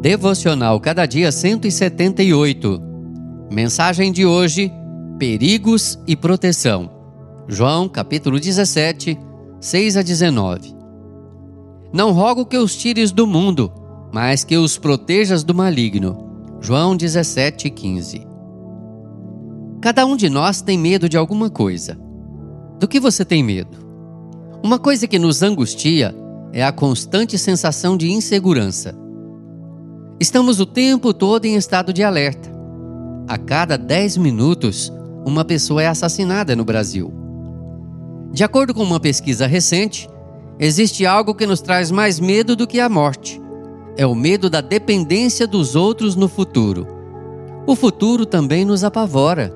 Devocional Cada Dia 178. Mensagem de hoje: Perigos e proteção. João, capítulo 17, 6 a 19. Não rogo que os tires do mundo, mas que os protejas do maligno. João 17, 15. Cada um de nós tem medo de alguma coisa. Do que você tem medo? Uma coisa que nos angustia é a constante sensação de insegurança. Estamos o tempo todo em estado de alerta. A cada 10 minutos, uma pessoa é assassinada no Brasil. De acordo com uma pesquisa recente, existe algo que nos traz mais medo do que a morte. É o medo da dependência dos outros no futuro. O futuro também nos apavora.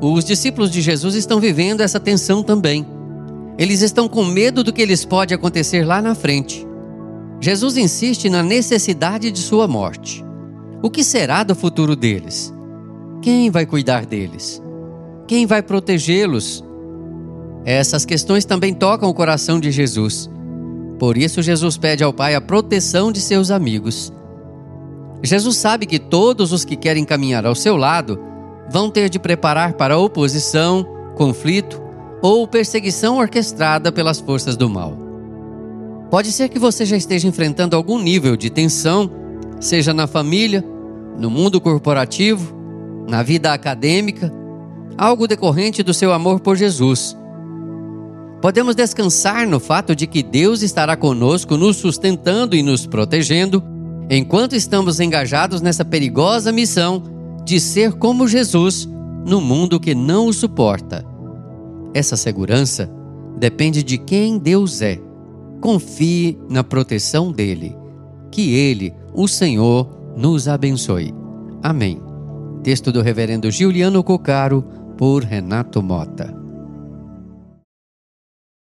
Os discípulos de Jesus estão vivendo essa tensão também. Eles estão com medo do que lhes pode acontecer lá na frente. Jesus insiste na necessidade de sua morte. O que será do futuro deles? Quem vai cuidar deles? Quem vai protegê-los? Essas questões também tocam o coração de Jesus. Por isso, Jesus pede ao Pai a proteção de seus amigos. Jesus sabe que todos os que querem caminhar ao seu lado vão ter de preparar para oposição, conflito ou perseguição orquestrada pelas forças do mal. Pode ser que você já esteja enfrentando algum nível de tensão, seja na família, no mundo corporativo, na vida acadêmica, algo decorrente do seu amor por Jesus. Podemos descansar no fato de que Deus estará conosco, nos sustentando e nos protegendo, enquanto estamos engajados nessa perigosa missão de ser como Jesus no mundo que não o suporta. Essa segurança depende de quem Deus é confie na proteção dele. Que ele, o Senhor, nos abençoe. Amém. Texto do Reverendo Giuliano Cocaro, por Renato Mota.